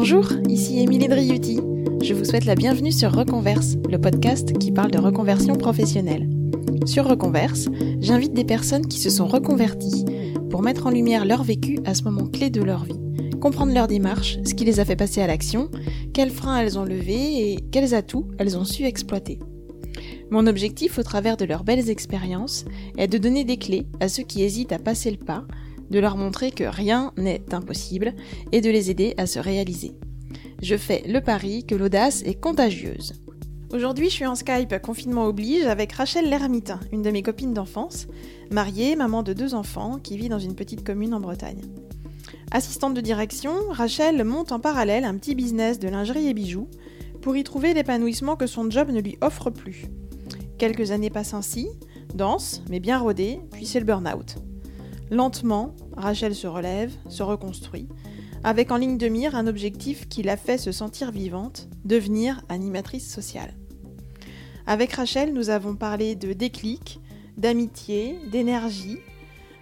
Bonjour, ici Émilie Driuti. Je vous souhaite la bienvenue sur Reconverse, le podcast qui parle de reconversion professionnelle. Sur Reconverse, j'invite des personnes qui se sont reconverties pour mettre en lumière leur vécu à ce moment clé de leur vie, comprendre leur démarche, ce qui les a fait passer à l'action, quels freins elles ont levés et quels atouts elles ont su exploiter. Mon objectif au travers de leurs belles expériences est de donner des clés à ceux qui hésitent à passer le pas, de leur montrer que rien n'est impossible et de les aider à se réaliser. Je fais le pari que l'audace est contagieuse. Aujourd'hui, je suis en Skype, confinement oblige, avec Rachel Lermite, une de mes copines d'enfance, mariée, maman de deux enfants, qui vit dans une petite commune en Bretagne. Assistante de direction, Rachel monte en parallèle un petit business de lingerie et bijoux pour y trouver l'épanouissement que son job ne lui offre plus. Quelques années passent ainsi, danse, mais bien rodée, puis c'est le burn-out. Lentement, Rachel se relève, se reconstruit, avec en ligne de mire un objectif qui l'a fait se sentir vivante, devenir animatrice sociale. Avec Rachel, nous avons parlé de déclic, d'amitié, d'énergie,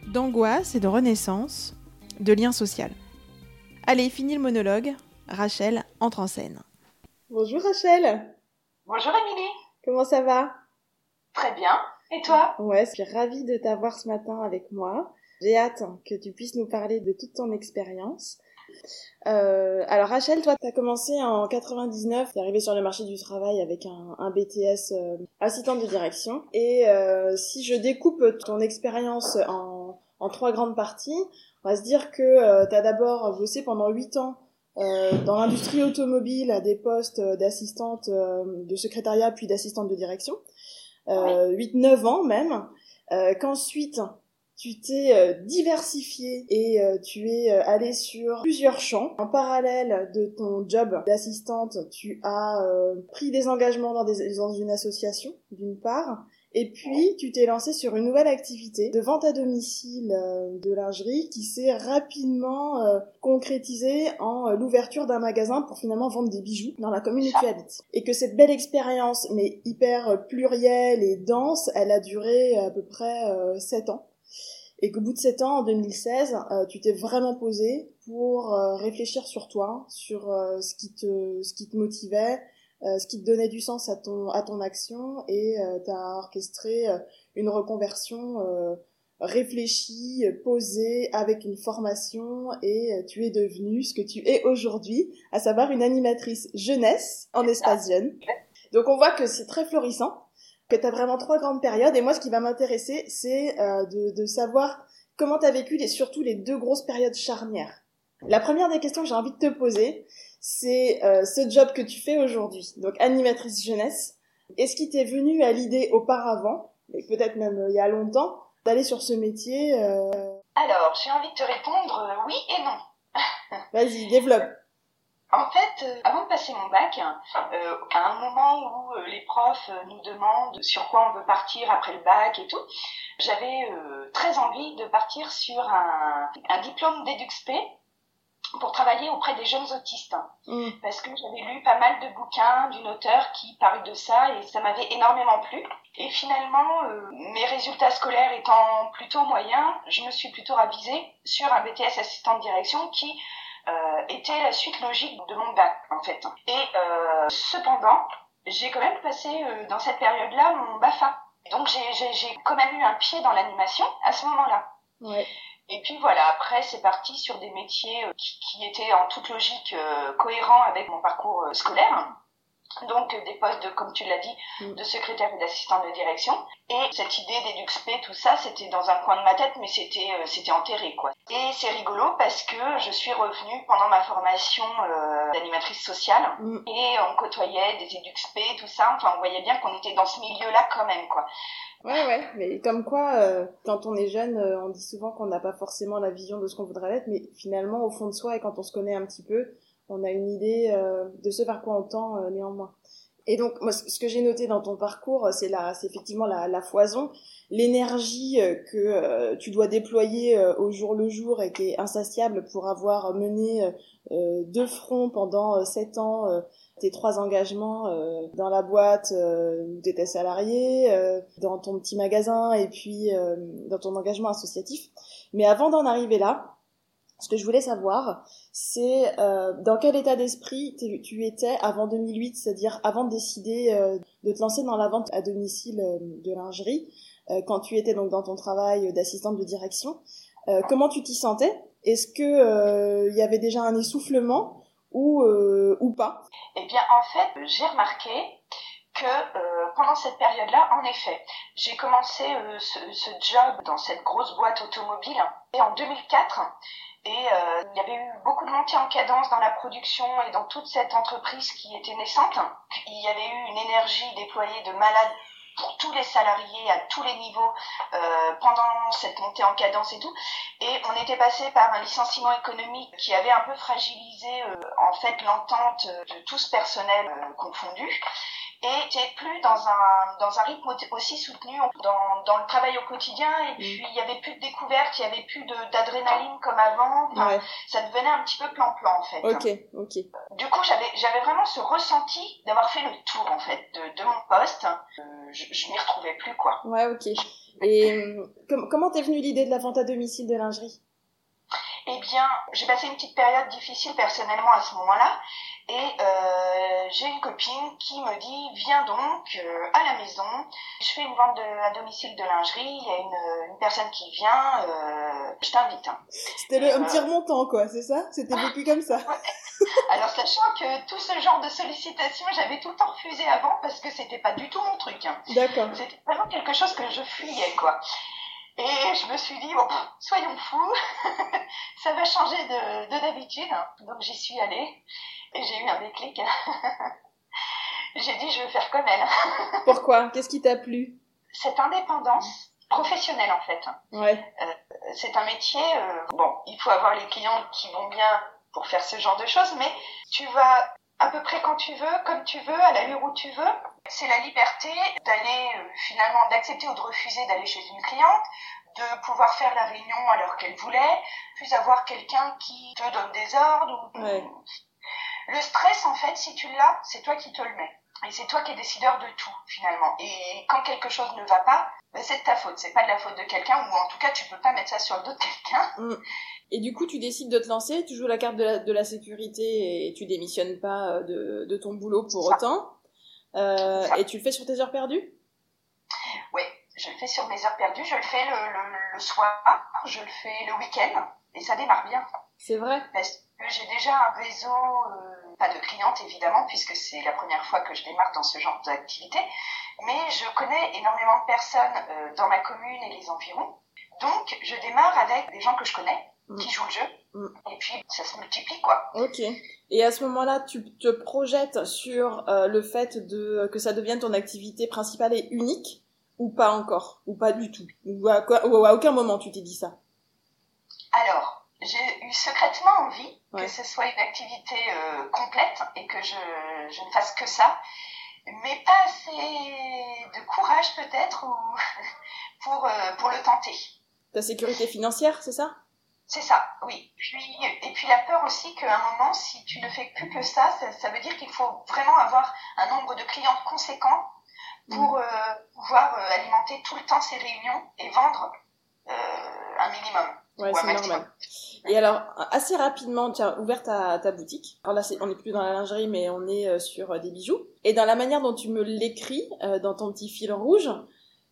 d'angoisse et de renaissance, de lien social. Allez, fini le monologue, Rachel entre en scène. Bonjour Rachel Bonjour Émilie Comment ça va? Très bien, et toi? Ouais, je suis ravie de t'avoir ce matin avec moi. J'ai hâte que tu puisses nous parler de toute ton expérience. Euh, alors Rachel, toi, tu as commencé en 99, tu es arrivée sur le marché du travail avec un, BTS euh, assistante de direction. Et euh, si je découpe ton expérience en, en, trois grandes parties, on va se dire que tu as d'abord bossé pendant 8 ans dans l'industrie automobile à des postes d'assistante de secrétariat puis d'assistante de direction. 8-9 ans même. Qu'ensuite, tu t'es euh, diversifié et euh, tu es euh, allé sur plusieurs champs. En parallèle de ton job d'assistante, tu as pris des engagements dans, des, dans une association, d'une part, et puis tu t'es lancé sur une nouvelle activité de vente à domicile de lingerie qui s'est rapidement concrétisée en l'ouverture d'un magasin pour finalement vendre des bijoux dans la commune où tu habites. Et que cette belle expérience, mais hyper plurielle et dense, elle a duré à peu près 7 ans et qu'au bout de sept ans, en 2016, euh, tu t'es vraiment posé pour euh, réfléchir sur toi, sur euh, ce qui te ce qui te motivait, ce qui te donnait du sens à ton à ton action. Et tu as orchestré une reconversion réfléchie, posée avec une formation. Et tu es devenue ce que tu es aujourd'hui, à savoir une animatrice jeunesse en espace jeune. Donc on voit que c'est très florissant que tu as vraiment trois grandes périodes. Et moi, ce qui va m'intéresser, c'est euh, de, de, savoir comment tu as vécu les, surtout les deux grosses périodes charnières. La première des questions que j'ai envie de te poser, c'est euh, ce job que tu fais aujourd'hui, donc animatrice jeunesse. Est-ce qu'il t'est venu à l'idée auparavant, et peut-être même euh, il y a longtemps, d'aller sur ce métier Alors, j'ai envie de te répondre oui et non. Vas-y, développe. En fait, euh, avant de passer mon bac, euh, à un moment où euh, les profs nous demandent sur quoi on veut partir après le bac et tout, j'avais très envie de partir sur un, un diplôme d'EduxP pour travailler auprès des jeunes autistes. Mm. Parce que j'avais lu pas mal de bouquins d'une auteure qui parlait de ça et ça m'avait énormément plu. Et finalement, mes résultats scolaires étant plutôt moyens, je me suis plutôt ravisée sur un BTS assistant de direction qui euh, était la suite logique de mon bac en fait. Et euh, cependant, j'ai quand même passé euh, dans cette période-là mon BAFA. Donc j'ai quand même eu un pied dans l'animation à ce moment-là. Ouais. Et puis voilà, après c'est parti sur des métiers qui, qui, étaient en toute logique cohérents avec mon parcours scolaire donc des postes de, comme tu l'as dit, mm. de secrétaire et d'assistant de direction. Et cette idée d'EduxP, tout ça, c'était dans un coin de ma tête, mais c'était euh, c'était enterré quoi. Et c'est rigolo parce que je suis revenue pendant ma formation euh, d'animatrice sociale mm. et on côtoyait des EduxP, tout ça. Enfin, on voyait bien qu'on était dans ce milieu-là quand même quoi. Ouais, ouais, mais comme quoi, euh, quand on est jeune, on dit souvent qu'on n'a pas forcément la vision de ce qu'on voudrait être, mais finalement, au fond de soi, et quand on se connaît un petit peu, on a une idée euh, de ce vers quoi on tend euh, néanmoins. Et donc, moi, ce que j'ai noté dans ton parcours, c'est la, c'est effectivement la, la foison, l'énergie euh, que tu dois déployer au jour le jour et qui est insatiable pour avoir mené deux fronts pendant sept ans, tes trois engagements dans la boîte où tu étais salarié, dans ton petit magasin et puis dans ton engagement associatif. Mais avant d'en arriver là, ce que je voulais savoir, c'est euh, dans quel état d'esprit tu étais avant 2008, c'est-à-dire avant de décider euh, de te lancer dans la vente à domicile euh, de lingerie, quand tu étais donc dans ton travail d'assistante de direction. comment tu t'y sentais? Est-ce que il y avait déjà un essoufflement ou ou pas? Eh bien, en fait, j'ai remarqué que pendant cette période-là, en effet, j'ai commencé ce, ce, job dans cette grosse boîte automobile et en 2004, et euh, il y avait eu beaucoup de montées en cadence dans la production et dans toute cette entreprise qui était naissante. Il y avait eu une énergie déployée de malade pour tous les salariés à tous les niveaux euh, pendant cette montée en cadence et tout. Et on était passé par un licenciement économique qui avait un peu fragilisé euh, en fait l'entente de tout ce personnel euh, confondu et tu plus dans un, dans un rythme aussi soutenu dans, dans le travail au quotidien et mm. puis il y avait plus de découvertes, il y avait plus d'adrénaline comme avant, ça devenait un petit peu plan-plan en fait. Ok, ok. Du coup j'avais j'avais vraiment ce ressenti d'avoir fait le tour en fait de, de mon poste, euh, je, je m'y retrouvais plus quoi. Ouais, ok. Et euh, comment t'es venue l'idée de la vente à domicile de lingerie? Eh bien, j'ai passé une petite période difficile personnellement à ce moment-là. Et euh, j'ai une copine qui me dit viens donc euh, à la maison. Je fais une vente de, à domicile de lingerie. Il y a une, une personne qui vient. Euh, je t'invite. Hein. C'était un petit remontant quoi, c'est ça? C'était vécu comme ça. Alors sachant que tout ce genre de sollicitations, j'avais tout le temps refusé avant parce que c'était pas du tout mon truc. Hein. D'accord. C'était vraiment quelque chose que je fuyais quoi. Et je me suis dit, bon, soyons fous, ça va changer de d'habitude. Donc j'y suis allée et j'ai eu un déclic. j'ai dit, je veux faire comme elle. Pourquoi? Qu'est-ce qui t'a plu? Cette indépendance professionnelle en fait. Ouais. Euh, c'est un métier, euh, bon, il faut avoir les clients qui vont bien pour faire ce genre de choses, mais tu vas à peu près quand tu veux, comme tu veux, à l'allure où tu veux. C'est la liberté d'aller euh, finalement, d'accepter ou de refuser d'aller chez une cliente, de pouvoir faire la réunion à l'heure qu'elle voulait, puis avoir quelqu'un qui te donne des ordres. Le stress, en fait, si tu l'as, c'est toi qui te le mets. Et c'est toi qui es décideur de tout, finalement. Et quand quelque chose ne va pas, ben, c'est de ta faute. C'est pas de la faute de quelqu'un, ou en tout cas, tu peux pas mettre ça sur le dos de quelqu'un. Mm. Et du coup, tu décides de te lancer, tu joues la carte de la, sécurité et tu démissionnes pas euh, de, de ton boulot pour autant. Euh, et tu le fais sur tes heures perdues? Oui, je le fais sur mes heures perdues. Je le fais le, le, soir, je le fais le week-end et ça démarre bien. C'est vrai? Parce j'ai déjà un réseau, euh, pas de clientes évidemment, puisque c'est la première fois que je démarre dans ce genre d'activité, mais je connais énormément de personnes dans ma commune et les environs. Donc, je démarre avec des gens que je connais, Mm. qui joue le jeu. Mm. Et puis, ça se multiplie, quoi. Ok. Et à ce moment-là, tu te projettes sur euh, le fait de que ça devienne ton activité principale et unique ou pas encore Ou pas du tout? Ou à, à aucun moment tu t'es dit ça? Alors, j'ai eu secrètement envie que ce soit une activité euh, complète et que je, je ne fasse que ça, mais pas assez de courage peut-être pour, euh, pour le tenter. Ta sécurité financière, c'est ça? C'est ça, oui. Puis, et puis la peur aussi qu'à un moment, si tu ne fais plus que ça, ça, veut dire qu'il faut vraiment avoir un nombre de clients conséquent pour mm. euh, pouvoir alimenter tout le temps ces réunions et vendre euh, un minimum. Ouais, c'est normal. Et alors, assez rapidement, tu as ouvert ta, ta boutique. Alors là, on n'est plus dans la lingerie, mais on est sur des bijoux. Et dans la manière dont tu me l'écris, dans ton petit fil rouge,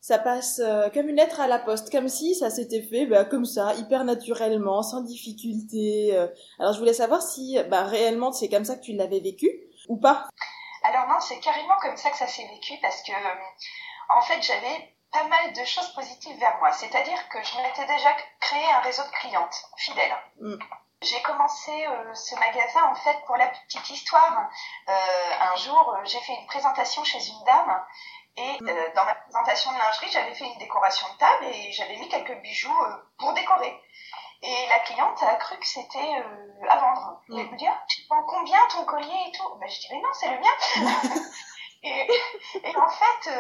ça passe euh, comme une lettre à la poste, comme si ça s'était fait bah, comme ça, hyper naturellement, sans difficulté. Euh. Alors je voulais savoir si bah, réellement c'est comme ça que tu l'avais vécu ou pas. Alors non, c'est carrément comme ça que ça s'est vécu parce que en fait j'avais pas mal de choses positives vers moi. C'est-à-dire que je m'étais déjà créé un réseau de clientes fidèles. Mm. J'ai commencé euh, ce magasin en fait pour la petite histoire. un jour, j'ai fait une présentation chez une dame et mm. euh, dans ma présentation de lingerie, j'avais fait une décoration de table et j'avais mis quelques bijoux euh, pour décorer. Et la cliente a cru que c'était euh, à vendre. Mm. Elle me dit, ah, tu vends combien ton collier et tout? Ben, Je dis, mais non, c'est le mien. et, et, en fait,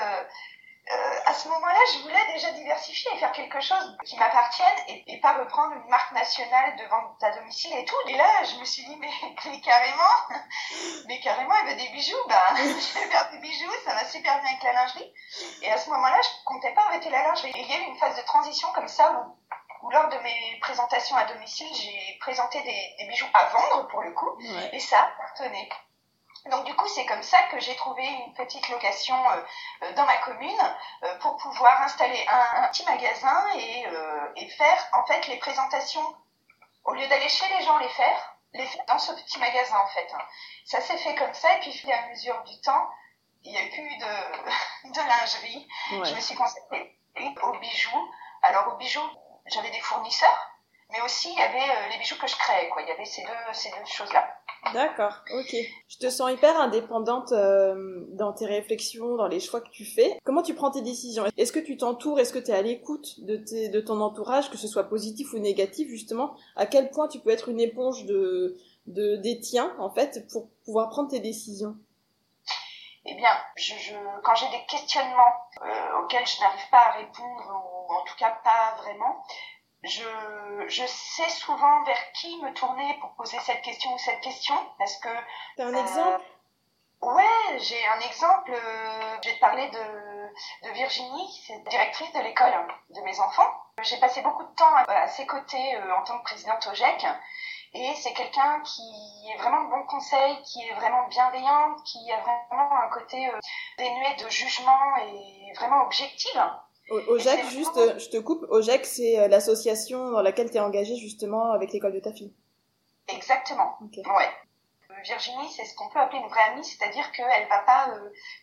euh, à ce moment-là, je voulais déjà diversifier et faire quelque chose qui m'appartienne et, pas reprendre une marque nationale de vente à domicile et tout. Et là, je me suis dit, mais, mais carrément, mais carrément, elle veut des bijoux, ben, je vais faire des bijoux, ça va super bien avec la lingerie. Et à ce moment-là, je comptais pas arrêter la lingerie. Et il y a eu une phase de transition comme ça où, où lors de mes présentations à domicile, j'ai présenté des, bijoux à vendre pour le coup, et ça tenait. Donc du coup, c'est comme ça que j'ai trouvé une petite location euh, dans ma commune euh, pour pouvoir installer un, petit magasin et, euh, et, faire en fait les présentations au lieu d'aller chez les gens les faire, les faire dans ce petit magasin en fait. Ça s'est fait comme ça et puis à mesure du temps, il n'y a plus de, de lingerie. Je me suis consacrée aux bijoux. Alors aux bijoux, j'avais des fournisseurs, mais aussi il y avait les bijoux que je créais. Quoi. Il y avait ces deux, ces deux choses-là. D'accord, ok. Je te sens hyper indépendante euh, dans tes réflexions, dans les choix que tu fais. Comment tu prends tes décisions? Est-ce que tu t'entoures? Est-ce que tu es à l'écoute de, de ton entourage, que ce soit positif ou négatif, justement? À quel point tu peux être une éponge de, de des tiens, en fait, pour pouvoir prendre tes décisions? Eh bien, je, je, quand j'ai des questionnements euh, auxquels je n'arrive pas à répondre, ou en tout cas pas vraiment, je, je sais souvent vers qui me tourner pour poser cette question ou cette question. Parce que. T'as un exemple? Ouais, j'ai un exemple. Euh, je vais te parler de, de Virginie, c'est directrice de l'école de mes enfants. J'ai passé beaucoup de temps à, ses côtés euh, en tant que présidente au GEC. Et c'est quelqu'un qui est vraiment de bon conseil, qui est vraiment bienveillante, qui a vraiment un côté euh, dénué de jugement et vraiment objectif. OGEC, juste, euh, je te coupe, OGEC, c'est euh, l'association dans laquelle tu es engagée justement avec l'école de ta fille. Exactement. Ouais. Euh, Virginie, c'est ce qu'on peut appeler une vraie amie, c'est-à-dire qu'elle va pas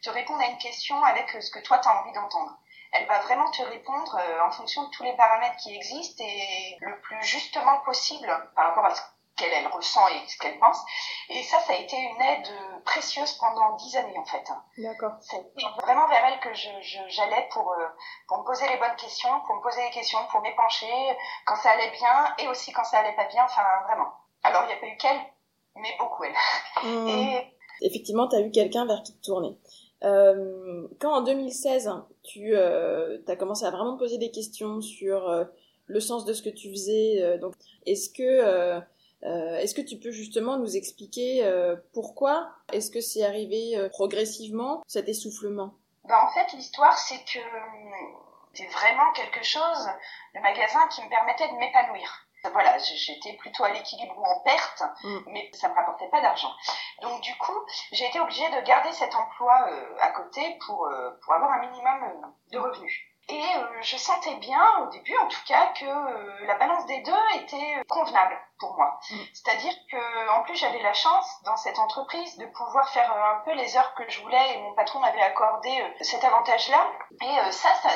te répondre à une question avec ce que toi tu as envie d'entendre. Elle va vraiment te répondre en fonction de tous les paramètres qui existent et le plus justement possible par rapport à ce qu'elle elle ressent et ce qu'elle pense. Et ça, ça a été une aide précieuse pendant dix années en fait. D'accord. C'est vraiment vers elle que j'allais pour, euh, pour me poser les bonnes questions, pour me poser les questions, pour m'épancher quand ça allait bien et aussi quand ça allait pas bien, enfin vraiment. Alors il n'y a pas eu qu'elle, mais beaucoup elle. Mmh. Et... Effectivement, tu as eu quelqu'un vers qui te tourner. Euh, quand en 2016, tu euh, as commencé à vraiment poser des questions sur euh, le sens de ce que tu faisais, donc est-ce que euh, est-ce que tu peux justement nous expliquer euh, pourquoi est-ce que c'est arrivé euh, progressivement cet essoufflement? Ben, En fait, l'histoire, c'est que c'est vraiment quelque chose, le magasin, qui me permettait de m'épanouir. Voilà, j'étais plutôt à l'équilibre ou en perte, mm. mais ça me rapportait pas d'argent. Donc du coup, j'ai été obligée de garder cet emploi à côté pour, pour avoir un minimum de revenus. Et euh, je sentais bien, au début en tout cas, que euh, la balance des deux était euh, convenable pour moi. Mm. C'est-à-dire que en plus j'avais la chance dans cette entreprise de pouvoir faire un peu les heures que je voulais et mon patron m'avait accordé cet avantage-là. Et ça, ça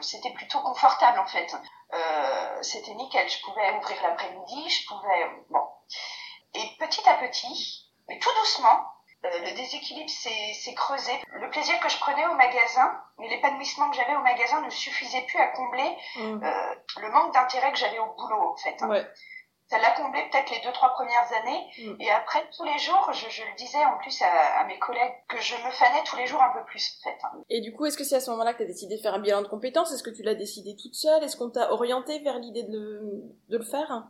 c'était plutôt confortable en fait. c'était nickel. Je pouvais ouvrir l'après-midi, je pouvais bon. Et petit à petit, mais tout doucement, euh, le déséquilibre s'est creusé. Le plaisir que je prenais au magasin, mais l'épanouissement que j'avais au magasin ne suffisait plus à combler mm. euh, le manque d'intérêt que j'avais au boulot, en fait. Hein. Ça l'a comblé peut-être les deux, trois premières années. Mm. Et après, tous les jours, je, le disais en plus à, mes collègues, que je me fanais tous les jours un peu plus, en fait. Hein. Et du coup, est-ce que c'est à ce moment-là que tu as décidé de faire un bilan de compétences? Est-ce que tu l'as décidé toute seule? Est-ce qu'on t'a orienté vers l'idée de le, de le faire?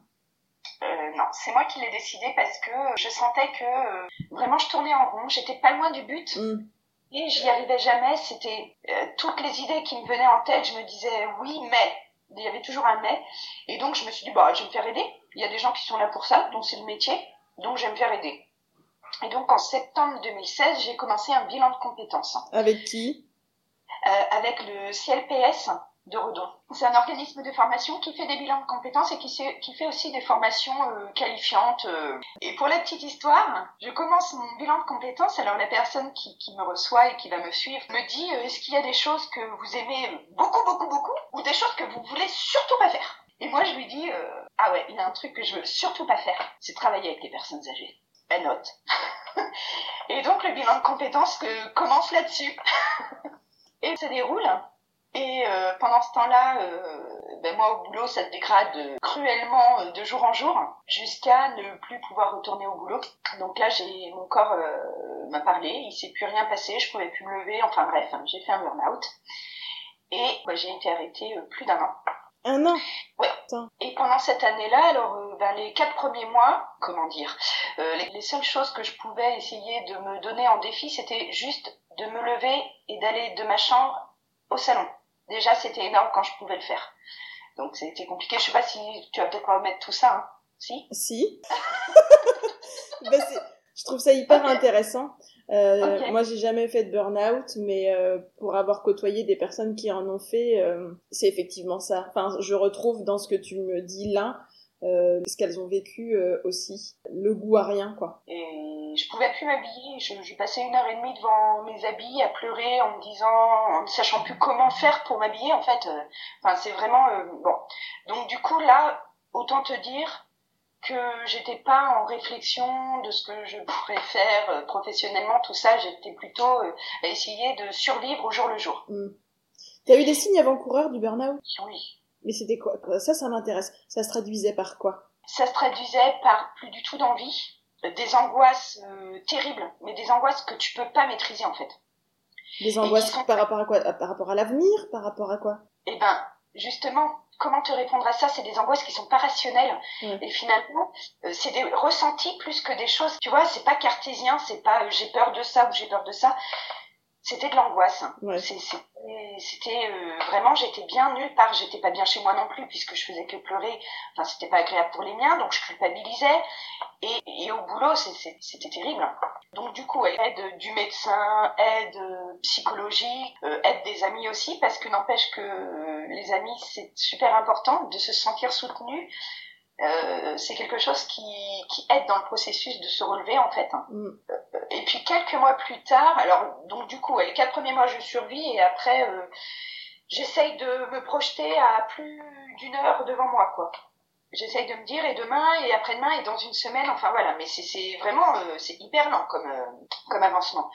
Euh, non, c'est moi qui l'ai décidé parce que je sentais que euh, vraiment je tournais en rond, j'étais pas loin du but. Mm. Et j'y arrivais jamais, c'était euh, toutes les idées qui me venaient en tête, je me disais oui, mais il y avait toujours un mais. Et donc je me suis dit bah je vais me faire aider. Il y a des gens qui sont là pour ça, donc c'est le métier, donc je vais me faire aider. Et donc en septembre 2016, j'ai commencé un bilan de compétences. Avec qui? Avec le CLPS, de Redon. C'est un organisme de formation qui fait des bilans de compétences et qui, fait aussi des formations euh, qualifiantes. Euh. Et pour la petite histoire, je commence mon bilan de compétences. Alors la personne qui, me reçoit et qui va me suivre me dit euh, est-ce qu'il y a des choses que vous aimez beaucoup, beaucoup, beaucoup ou des choses que vous voulez surtout pas faire? Et moi je lui dis ah ouais, il y a un truc que je veux surtout pas faire, c'est travailler avec les personnes âgées. Elle note. et donc le bilan de compétences commence là-dessus. et ça déroule et euh, pendant ce temps-là, euh, ben moi au boulot, ça se dégrade cruellement euh, de jour en jour, jusqu'à ne plus pouvoir retourner au boulot. Donc là, j'ai mon corps m'a parlé, il s'est plus rien passé, je pouvais plus me lever. Enfin bref, hein, j'ai fait un burn-out et ben, j'ai été arrêtée plus d'un an. Un an? Ouais. Et pendant cette année-là, alors ben, les quatre premiers mois, comment dire, les, les, seules choses que je pouvais essayer de me donner en défi, c'était juste de me lever et d'aller de ma chambre au salon. Déjà, c'était énorme quand je pouvais le faire. Donc c'était compliqué. Je sais pas si tu vas peut-être pas mettre tout ça. Hein. Si? Si. ben, je trouve ça hyper intéressant. Euh, Moi, j'ai jamais fait de burn-out, mais euh, pour avoir côtoyé des personnes qui en ont fait, euh, c'est effectivement ça. Enfin, je retrouve dans ce que tu me dis là, euh, ce qu'elles ont vécu euh, aussi, le goût à rien, quoi. Et je pouvais plus m'habiller. Je, je, passais une heure et demie devant mes habits à pleurer en me disant, en ne sachant plus comment faire pour m'habiller. En fait, enfin, c'est vraiment bon. Donc du coup là, autant te dire que j'étais pas en réflexion de ce que je pourrais faire euh, professionnellement, tout ça, j'étais plutôt euh, à essayer de survivre au jour le jour. Mm. Tu as eu des signes avant-coureurs du burn-out? Oui. Mais c'était quoi? Ça, ça m'intéresse. Ça se traduisait par quoi? Ça se traduisait par plus du tout d'envie, des angoisses euh, terribles, mais des angoisses que tu peux pas maîtriser en fait. Des angoisses par rapport à quoi? Par rapport à l'avenir? Par rapport à quoi? Eh ben, justement, comment te répondre à ça? C'est des angoisses qui sont pas rationnelles. Et finalement, euh, c'est des ressentis plus que des choses. Tu vois, c'est pas cartésien, c'est pas euh, j'ai peur de ça ou j'ai peur de ça. C'était de l'angoisse. C'était euh, vraiment, j'étais bien nulle part. J'étais pas bien chez moi non plus puisque je faisais que pleurer. Enfin, c'était pas agréable pour les miens, donc je culpabilisais. Et, et au boulot, c'était terrible. Donc du coup, aide du médecin, aide psychologique, euh, aide des amis aussi, parce que n'empêche que euh, les amis, c'est super important de se sentir soutenu. Euh, c'est quelque chose qui, qui aide dans le processus de se relever en fait. Mm. Et puis quelques mois plus tard, alors donc du coup, les quatre premiers mois je survis et après j'essaye de me projeter à plus d'une heure devant moi quoi j'essaye de me dire et demain et après-demain et dans une semaine enfin voilà mais c'est vraiment euh, c'est hyper lent comme euh, comme avancement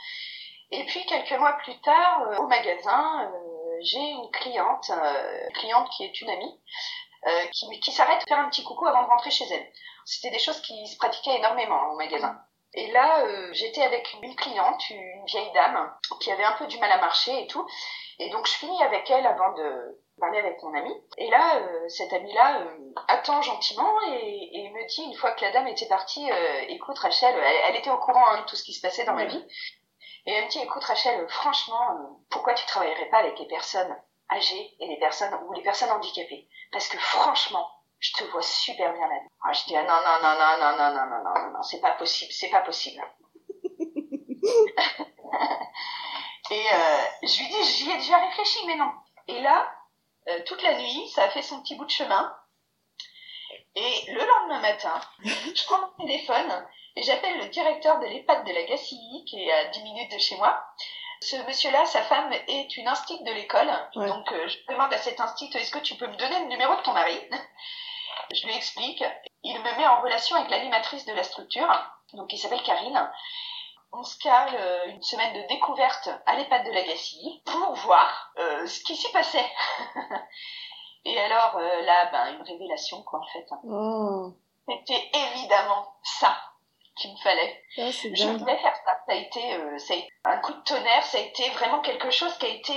et puis quelques mois plus tard euh, au magasin j'ai une cliente cliente qui est une amie qui qui s'arrête faire un petit coucou avant de rentrer chez elle. C'était des choses qui se pratiquaient énormément au magasin. Et là j'étais avec une cliente une vieille dame qui avait un peu du mal à marcher et tout. Et donc je finis avec elle avant de parler avec mon ami. Et là, euh, cette amie-là euh, attend gentiment et, et, me dit, une fois que la dame était partie, euh, écoute Rachel, elle, était au courant hein, de tout ce qui se passait dans ma vie. Et elle me dit, écoute Rachel, franchement, pourquoi tu travaillerais pas avec les personnes? Âgées et les personnes ou les personnes handicapées Parce que franchement, je te vois super bien là-dedans. Ah, je dis, ah, non, non, non, non, non, non, non, non, non, non, non, c'est pas possible, c'est pas possible. et je lui dis, j'y ai déjà réfléchi, mais non. Et là, euh, toute la nuit, ça a fait son petit bout de chemin. Et le lendemain matin, je prends mon téléphone et j'appelle le directeur de l'EHPAD de la Gacilly, qui est à 10 minutes de chez moi. Ce monsieur-là, sa femme est une instite de l'école. Donc, euh, je demande à cet instite, est-ce que tu peux me donner le numéro de ton mari? Je lui explique. Il me met en relation avec l'animatrice de la structure, donc qui s'appelle Karine on se cale euh, une semaine de découverte à l'EHPAD de Lagacy pour voir euh, ce qui s'y passait. Et alors euh, là, ben, une révélation quoi en fait. Oh. C'était évidemment ça qu'il me fallait. Ah, je voulais faire ça. Ça a, été, ça a été un coup de tonnerre, ça a été vraiment quelque chose qui a été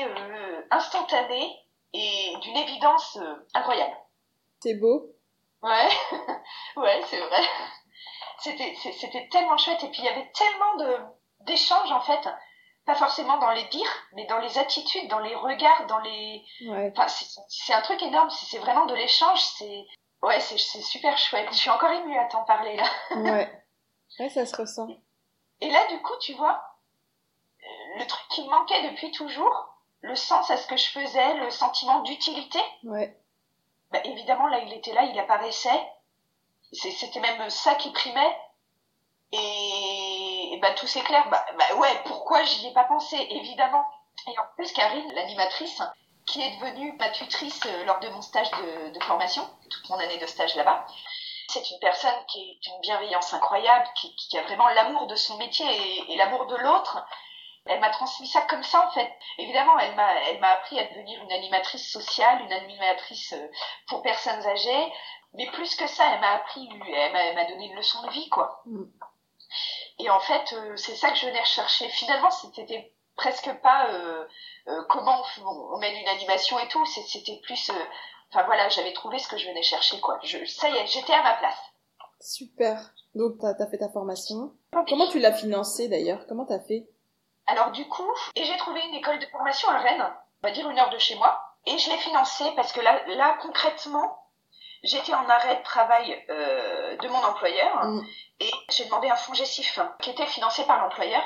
instantané et d'une évidence incroyable. C'est beau. Ouais, ouais, c'est vrai. C'était tellement chouette et puis il y avait tellement d'échanges en fait. Pas forcément dans les dires mais dans les attitudes dans les regards dans les enfin, c'est un truc énorme. C'est vraiment de l'échange. C'est ouais c'est super chouette. Je suis encore émue à t'en parler là. Ouais ouais ça se ressent et là du coup tu vois euh, le truc qui me manquait depuis toujours le sens à ce que je faisais le sentiment d'utilité ouais bah, évidemment là il était là il apparaissait c'était même ça qui primait. Et, bah, tout s'éclaire. Bah, bah ouais, pourquoi j'y ai pas pensé, évidemment. Et en plus, Karine, l'animatrice, qui est devenue ma tutrice euh, lors de mon stage de, formation, toute mon année de stage là-bas, c'est une personne qui est d'une bienveillance incroyable, qui, a vraiment l'amour de son métier et, l'amour de l'autre. Elle m'a transmis ça comme ça en fait. Évidemment, elle m'a elle m'a appris à devenir une animatrice sociale, une animatrice euh, pour personnes âgées, mais plus que ça, elle m'a appris, elle m'a donné une leçon de vie, quoi. Mm. Et en fait, euh, c'est ça que je venais rechercher. Finalement, c'était presque pas euh, euh, comment on, mène une animation et tout. C'était plus, enfin voilà, j'avais trouvé ce que je venais chercher, quoi. Je, ça y est, j'étais à ma place. Super. Donc, tu as, fait ta formation. Comment tu l'as financée d'ailleurs? Comment tu as fait? Alors, du coup, et j'ai trouvé une école de formation à Rennes, on va dire une heure de chez moi Et je l'ai financé parce que là, là concrètement, j'étais en arrêt de travail euh, de mon employeur mm. et j'ai demandé un fonds gestif qui était financé par l'employeur.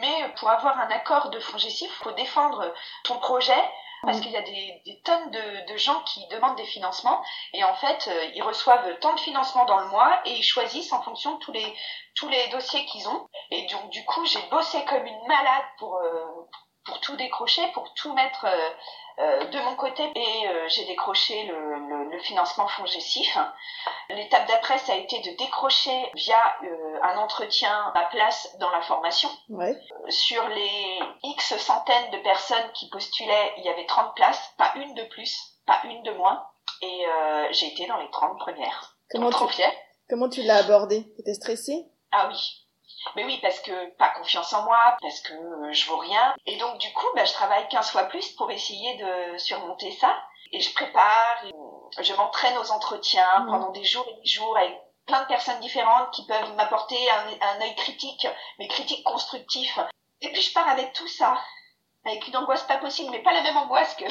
Mais pour avoir un accord de fonds gestif, il faut défendre ton projet parce mm. qu'il y a des, des tonnes de, de, gens qui demandent des financements et en fait euh, ils reçoivent tant de financements dans le mois et ils choisissent en fonction de tous les tous les dossiers qu'ils ont et donc du coup j'ai bossé comme une malade pour euh, pour tout décrocher pour tout mettre euh, euh, de mon côté et euh, j'ai décroché le, le, financement fongessif. L'étape d'après, ça a été de décrocher via euh, un entretien ma place dans la formation. Ouais. sur les X centaines de personnes qui postulaient, il y avait 30 places, pas une de plus, pas une de moins. Et j'ai été dans les 30 premières. Comment trop tu... Comment tu l'as abordé? T'étais stressée? Ah oui, mais oui, parce que pas confiance en moi, parce que euh, je vaux rien. Et donc du coup, bah, je travaille 15 fois plus pour essayer de surmonter ça. Et je prépare, je m'entraîne aux entretiens mmh. pendant des jours et des jours avec plein de personnes différentes qui peuvent m'apporter un, un œil critique, mais critique constructif. Et puis je pars avec tout ça, avec une angoisse pas possible, mais pas la même angoisse que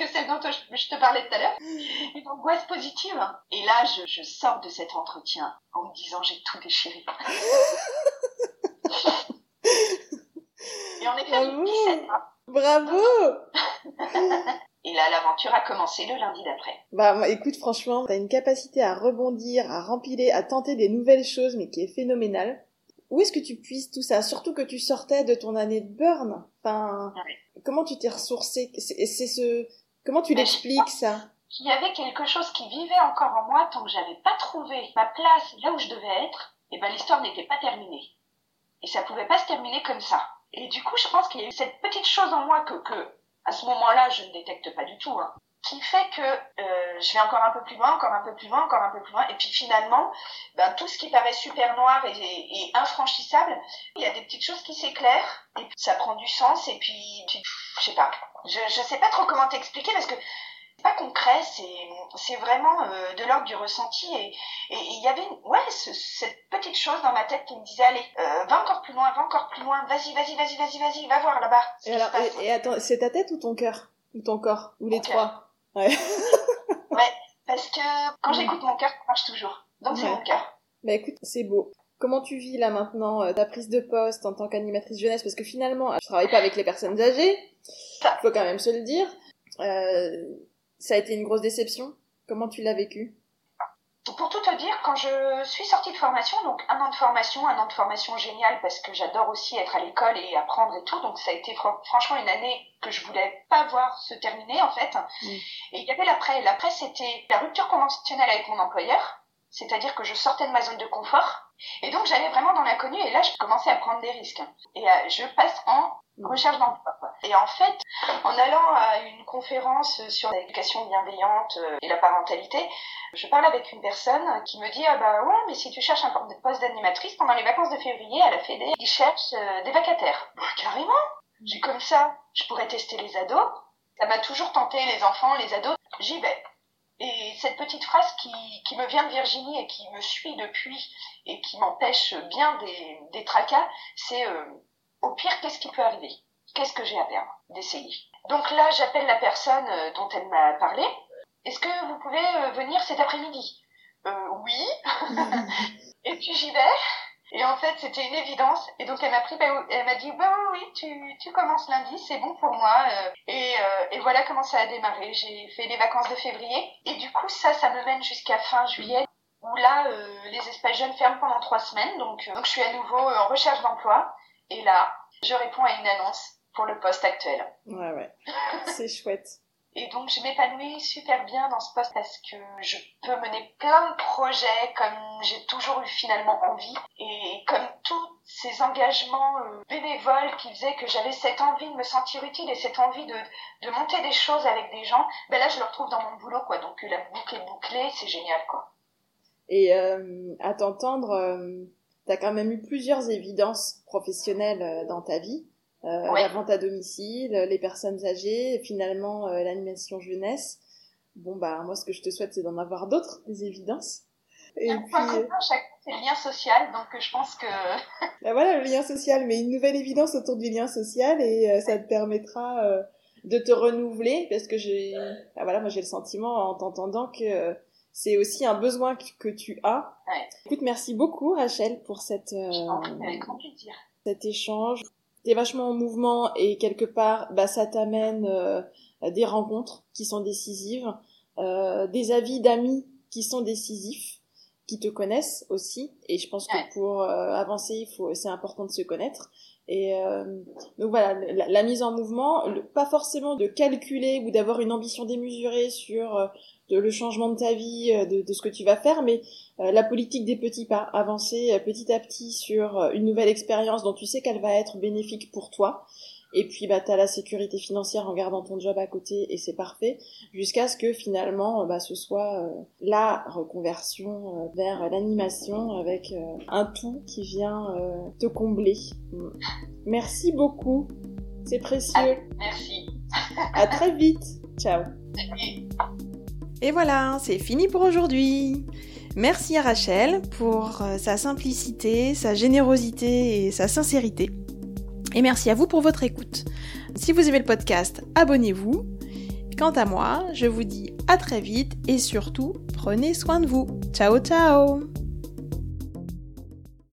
que celle dont je te parlais tout à l'heure, une angoisse positive. Et là, je, je sors de cet entretien en me disant j'ai tout déchiré. Et on est fait 17 Bravo Et là, l'aventure a commencé le lundi d'après. Bah, écoute, franchement, t'as une capacité à rebondir, à rempiler, à tenter des nouvelles choses, mais qui est phénoménale. Où est-ce que tu puisses tout ça? Surtout que tu sortais de ton année de burn. Enfin, comment tu t'es ressourcée? C'est ce, Comment tu l'expliques ça? Il y avait quelque chose qui vivait encore en moi tant que j'avais pas trouvé ma place là où je devais être. Et ben l'histoire n'était pas terminée. Et ça pouvait pas se terminer comme ça. Et du coup, je pense qu'il y a eu cette petite chose en moi que, à ce moment-là, je ne détecte pas du tout. Hein, qui fait que euh, je vais encore un peu plus loin, encore un peu plus loin, encore un peu plus loin, et puis finalement, ben, tout ce qui paraît super noir et, et, infranchissable, il y a des petites choses qui s'éclairent, et puis ça prend du sens, et puis, puis je sais pas, je, je sais pas trop comment t'expliquer parce que c'est pas concret, c'est vraiment euh, de l'ordre du ressenti. Et il y avait ouais cette petite chose dans ma tête qui me disait allez euh, va encore plus loin, va encore plus loin, vas-y vas-y vas-y vas-y vas-y va voir là-bas. Et alors et, attends c'est ta tête ou ton cœur? Ou ton corps? Ou les trois? Ouais. ouais parce que quand j'écoute mon cœur ça marche toujours donc c'est mon cœur. Bah écoute c'est beau. Comment tu vis là maintenant euh, ta prise de poste en tant qu'animatrice jeunesse? Parce que finalement, je travaille pas avec les personnes âgées, il faut quand même se le dire. Euh, ça a été une grosse déception. Comment tu l'as vécu? Pour tout te dire, quand je suis sortie de formation, donc un an de formation, un an de formation génial parce que j'adore aussi être à l'école et apprendre et tout, donc ça a été franchement une année que je voulais pas voir se terminer en fait. Et il y avait l'après. L'après, c'était la rupture conventionnelle avec mon employeur, c'est-à-dire que je sortais de ma zone de confort et donc j'allais vraiment dans l'inconnu et là je commençais à prendre des risques. Et euh, je passe en recherche d'emploi. Et en fait, en allant à une conférence sur l'éducation bienveillante et la parentalité, je parle avec une personne qui me dit ah bah ouais mais si tu cherches un poste d'animatrice pendant les vacances de février à la Fédé, ils cherchent euh, des vacataires. Bah, carrément. J'ai comme ça, je pourrais tester les ados. Ça m'a toujours tenté les enfants, les ados. J'y vais. Et cette petite phrase qui, qui, me vient de Virginie et qui me suit depuis et qui m'empêche bien des, des tracas, c'est euh, au pire, qu'est-ce qui peut arriver? Qu'est-ce que j'ai à perdre D'essayer? Donc là, j'appelle la personne euh, dont elle m'a parlé. Est-ce que vous pouvez euh, venir cet après-midi? Euh, Oui. et puis j'y vais. Et en fait, c'était une évidence. Et donc, elle m'a pris, bah, elle m'a dit, bah oui, tu, tu commences lundi, c'est bon pour moi. Et, et voilà comment ça a démarré. J'ai fait les vacances de février. Et du coup, ça, ça me mène jusqu'à fin juillet, où là, les espaces jeunes ferment pendant trois semaines. Donc, donc, je suis à nouveau en recherche d'emploi. Et là, je réponds à une annonce pour le poste actuel. Ouais, ouais. C'est chouette. Et donc, je m'épanouis super bien dans ce poste parce que je peux mener plein de projets comme j'ai toujours eu finalement envie. Et comme tous ces engagements euh, bénévoles qui faisaient que j'avais cette envie de me sentir utile et cette envie de, de monter des choses avec des gens, ben là, je le retrouve dans mon boulot, quoi. Donc, la boucle est bouclée, c'est génial, quoi. Et euh, à t'entendre, euh, tu as quand même eu plusieurs évidences professionnelles dans ta vie. Euh, La vente à domicile, les personnes âgées, finalement euh, l'animation jeunesse. Bon bah moi ce que je te souhaite c'est d'en avoir d'autres, des évidences. Et puis... c'est le lien social, donc je pense que... bah voilà le lien social, mais une nouvelle évidence autour du lien social et ça te permettra de te renouveler parce que j'ai, ah, voilà, moi j'ai le sentiment en t'entendant que c'est aussi un besoin que, tu as. Ouais. Écoute, merci beaucoup Rachel pour cette, avec grand plaisir. cet échange. T'es vachement en mouvement et quelque part, bah, ça t'amène des rencontres qui sont décisives, des avis d'amis qui sont décisifs qui te connaissent aussi. Et je pense que pour euh, avancer, il faut, c'est important de se connaître. Et euh, donc voilà, la, mise en mouvement, pas forcément de calculer ou d'avoir une ambition démesurée sur euh, le changement de ta vie, de, de, ce que tu vas faire, mais la politique des petits pas, avancer petit à petit sur une nouvelle expérience dont tu sais qu'elle va être bénéfique pour toi et puis bah t'as la sécurité financière en gardant ton job à côté et c'est parfait jusqu'à ce que finalement bah ce soit euh, la reconversion euh, vers l'animation avec euh, un tout qui vient te combler. Merci beaucoup. C'est précieux. Merci. à très vite. Ciao. Et voilà, c'est fini pour aujourd'hui. Merci à Rachel pour sa simplicité, sa générosité et sa sincérité. Et merci à vous pour votre écoute. Si vous aimez le podcast, abonnez-vous. Quant à moi, je vous dis à très vite et surtout, prenez soin de vous. Ciao ciao